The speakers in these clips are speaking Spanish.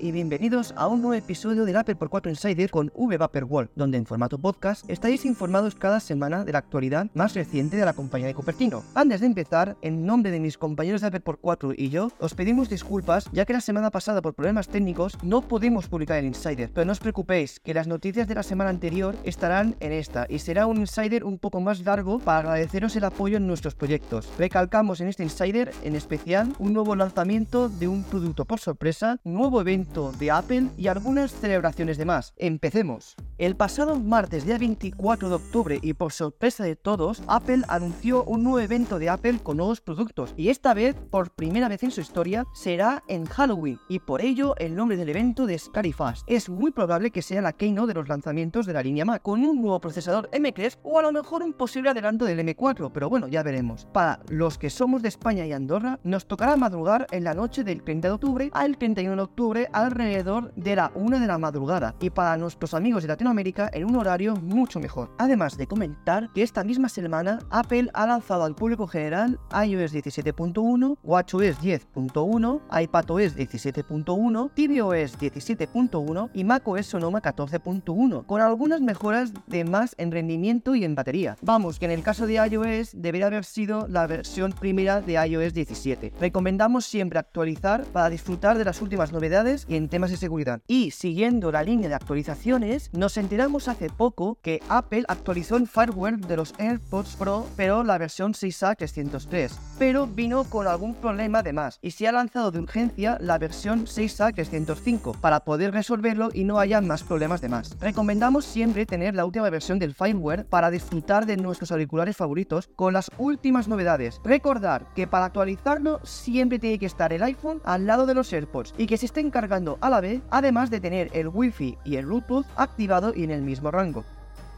y bienvenidos a un nuevo episodio del Apple por 4 Insider con World, donde en formato podcast estáis informados cada semana de la actualidad más reciente de la compañía de Cupertino. Antes de empezar, en nombre de mis compañeros de Apple por 4 y yo, os pedimos disculpas ya que la semana pasada por problemas técnicos no pudimos publicar el Insider, pero no os preocupéis que las noticias de la semana anterior estarán en esta y será un Insider un poco más largo para agradeceros el apoyo en nuestros proyectos. Recalcamos en este Insider en especial un nuevo lanzamiento de un producto por sorpresa, nuevo evento de Apple y algunas celebraciones de más. Empecemos. El pasado martes día 24 de octubre y por sorpresa de todos, Apple anunció un nuevo evento de Apple con nuevos productos y esta vez, por primera vez en su historia, será en Halloween y por ello el nombre del evento de Scary Fast. Es muy probable que sea la keynote de los lanzamientos de la línea Mac con un nuevo procesador M3 o a lo mejor un posible adelanto del M4, pero bueno, ya veremos. Para los que somos de España y Andorra, nos tocará madrugar en la noche del 30 de octubre al 31 de octubre alrededor de la 1 de la madrugada y para nuestros amigos de Latinoamérica en un horario mucho mejor. Además de comentar que esta misma semana Apple ha lanzado al público general iOS 17.1, WatchOS 10.1, iPadOS 17.1, tvOS 17.1 y macOS Sonoma 14.1, con algunas mejoras de más en rendimiento y en batería. Vamos, que en el caso de iOS debería haber sido la versión primera de iOS 17. Recomendamos siempre actualizar para disfrutar de las últimas novedades y en temas de seguridad. Y siguiendo la línea de actualizaciones, nos enteramos hace poco que Apple actualizó el firmware de los AirPods Pro, pero la versión 6A 303, pero vino con algún problema de más y se ha lanzado de urgencia la versión 6A 305 para poder resolverlo y no haya más problemas de más. Recomendamos siempre tener la última versión del firmware para disfrutar de nuestros auriculares favoritos con las últimas novedades. Recordar que para actualizarlo siempre tiene que estar el iPhone al lado de los AirPods y que se estén cargando a la vez, además de tener el Wi-Fi y el Bluetooth activado y en el mismo rango.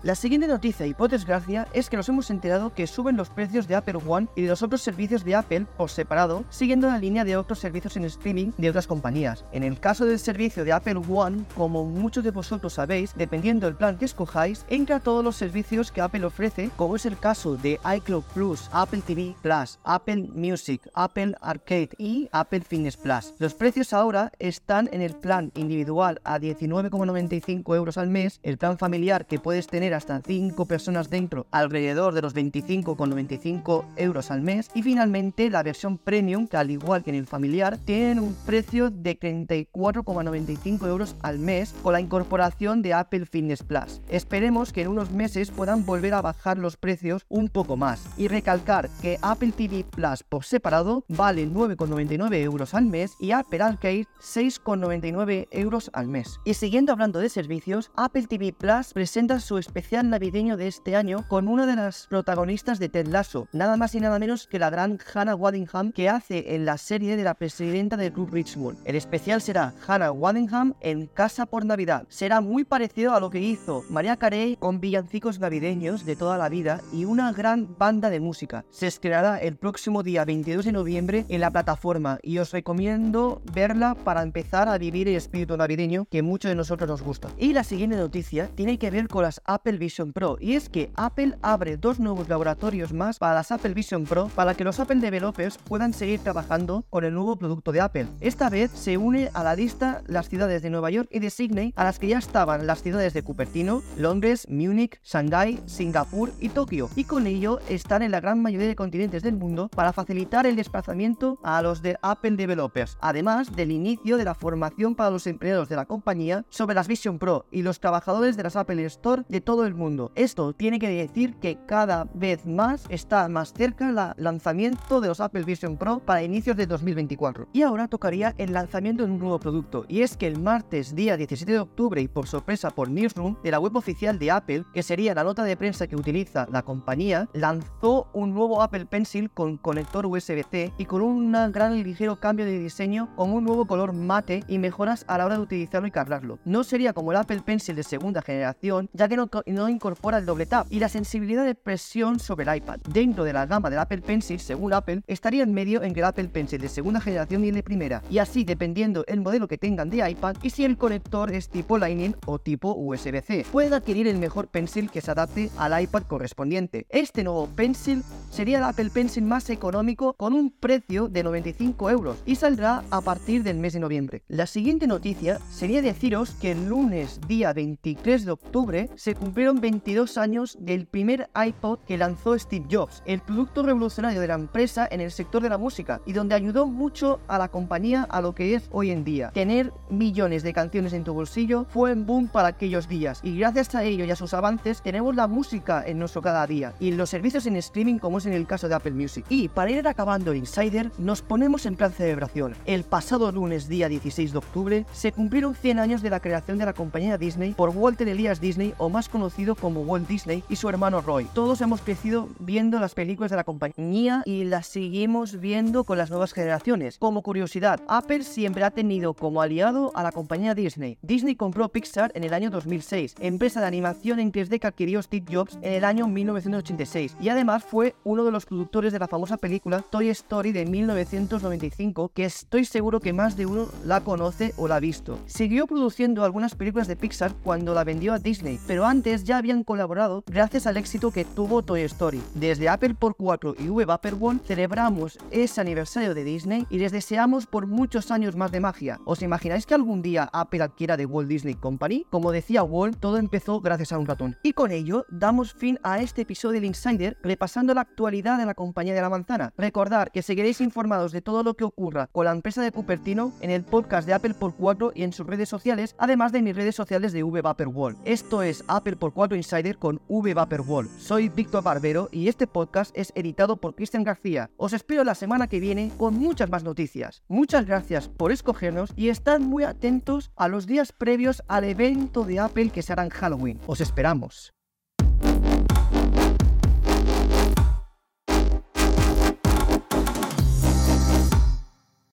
La siguiente noticia y por desgracia es que nos hemos enterado que suben los precios de Apple One y de los otros servicios de Apple por separado, siguiendo la línea de otros servicios en streaming de otras compañías. En el caso del servicio de Apple One, como muchos de vosotros sabéis, dependiendo del plan que escojáis, entra todos los servicios que Apple ofrece, como es el caso de iCloud Plus, Apple TV Plus, Apple Music, Apple Arcade y Apple Fitness Plus. Los precios ahora están en el plan individual a 19,95 euros al mes, el plan familiar que puedes tener hasta 5 personas dentro alrededor de los 25,95 euros al mes y finalmente la versión premium que al igual que en el familiar tienen un precio de 34,95 euros al mes con la incorporación de Apple Fitness Plus. Esperemos que en unos meses puedan volver a bajar los precios un poco más y recalcar que Apple TV Plus por separado vale 9,99 euros al mes y Apple Arcade 6,99 euros al mes. Y siguiendo hablando de servicios, Apple TV Plus presenta su especial especial navideño de este año con una de las protagonistas de Ted Lasso, nada más y nada menos que la gran Hannah Waddingham que hace en la serie de la presidenta del Club Richmond. El especial será Hannah Waddingham en Casa por Navidad. Será muy parecido a lo que hizo María Carey con villancicos navideños de toda la vida y una gran banda de música. Se estrenará el próximo día 22 de noviembre en la plataforma y os recomiendo verla para empezar a vivir el espíritu navideño que muchos de nosotros nos gusta. Y la siguiente noticia tiene que ver con las Apple Vision Pro y es que Apple abre dos nuevos laboratorios más para las Apple Vision Pro para que los Apple developers puedan seguir trabajando con el nuevo producto de Apple. Esta vez se une a la lista las ciudades de Nueva York y de Sydney a las que ya estaban las ciudades de Cupertino, Londres, Múnich, Shanghái, Singapur y Tokio y con ello están en la gran mayoría de continentes del mundo para facilitar el desplazamiento a los de Apple developers, además del inicio de la formación para los empleados de la compañía sobre las Vision Pro y los trabajadores de las Apple Store de todo el mundo. Esto tiene que decir que cada vez más está más cerca el lanzamiento de los Apple Vision Pro para inicios de 2024. Y ahora tocaría el lanzamiento de un nuevo producto, y es que el martes día 17 de octubre y por sorpresa por Newsroom de la web oficial de Apple, que sería la nota de prensa que utiliza la compañía, lanzó un nuevo Apple Pencil con conector USB-C y con un gran y ligero cambio de diseño con un nuevo color mate y mejoras a la hora de utilizarlo y cargarlo. No sería como el Apple Pencil de segunda generación, ya que no no incorpora el doble tap y la sensibilidad de presión sobre el iPad. Dentro de la gama del Apple Pencil, según Apple, estaría en medio entre el Apple Pencil de segunda generación y el de primera, y así dependiendo el modelo que tengan de iPad y si el conector es tipo Lightning o tipo USB-C. Pueden adquirir el mejor Pencil que se adapte al iPad correspondiente. Este nuevo Pencil sería el Apple Pencil más económico con un precio de 95 euros y saldrá a partir del mes de noviembre. La siguiente noticia sería deciros que el lunes día 23 de octubre se cumplieron 22 años del primer iPod que lanzó Steve Jobs, el producto revolucionario de la empresa en el sector de la música y donde ayudó mucho a la compañía a lo que es hoy en día. Tener millones de canciones en tu bolsillo fue un boom para aquellos días y gracias a ello y a sus avances tenemos la música en nuestro cada día y los servicios en streaming como en el caso de Apple Music. Y para ir acabando Insider, nos ponemos en plan celebración. El pasado lunes día 16 de octubre se cumplieron 100 años de la creación de la compañía Disney por Walter Elias Disney o más conocido como Walt Disney y su hermano Roy. Todos hemos crecido viendo las películas de la compañía y las seguimos viendo con las nuevas generaciones. Como curiosidad, Apple siempre ha tenido como aliado a la compañía Disney. Disney compró Pixar en el año 2006, empresa de animación en 3D que adquirió Steve Jobs en el año 1986 y además fue uno de los productores de la famosa película Toy Story de 1995 que estoy seguro que más de uno la conoce o la ha visto. Siguió produciendo algunas películas de Pixar cuando la vendió a Disney, pero antes ya habían colaborado gracias al éxito que tuvo Toy Story. Desde Apple por 4 y One celebramos ese aniversario de Disney y les deseamos por muchos años más de magia. ¿Os imagináis que algún día Apple adquiera de Walt Disney Company? Como decía Walt, todo empezó gracias a un ratón. Y con ello damos fin a este episodio del Insider repasando la actualidad de la compañía de la manzana. Recordar que seguiréis informados de todo lo que ocurra con la empresa de Cupertino en el podcast de Apple por 4 y en sus redes sociales, además de mis redes sociales de V Vapor Wall. Esto es Apple por 4 Insider con V Vapor Wall. Soy Víctor Barbero y este podcast es editado por Cristian García. Os espero la semana que viene con muchas más noticias. Muchas gracias por escogernos y estad muy atentos a los días previos al evento de Apple que se hará en Halloween. Os esperamos.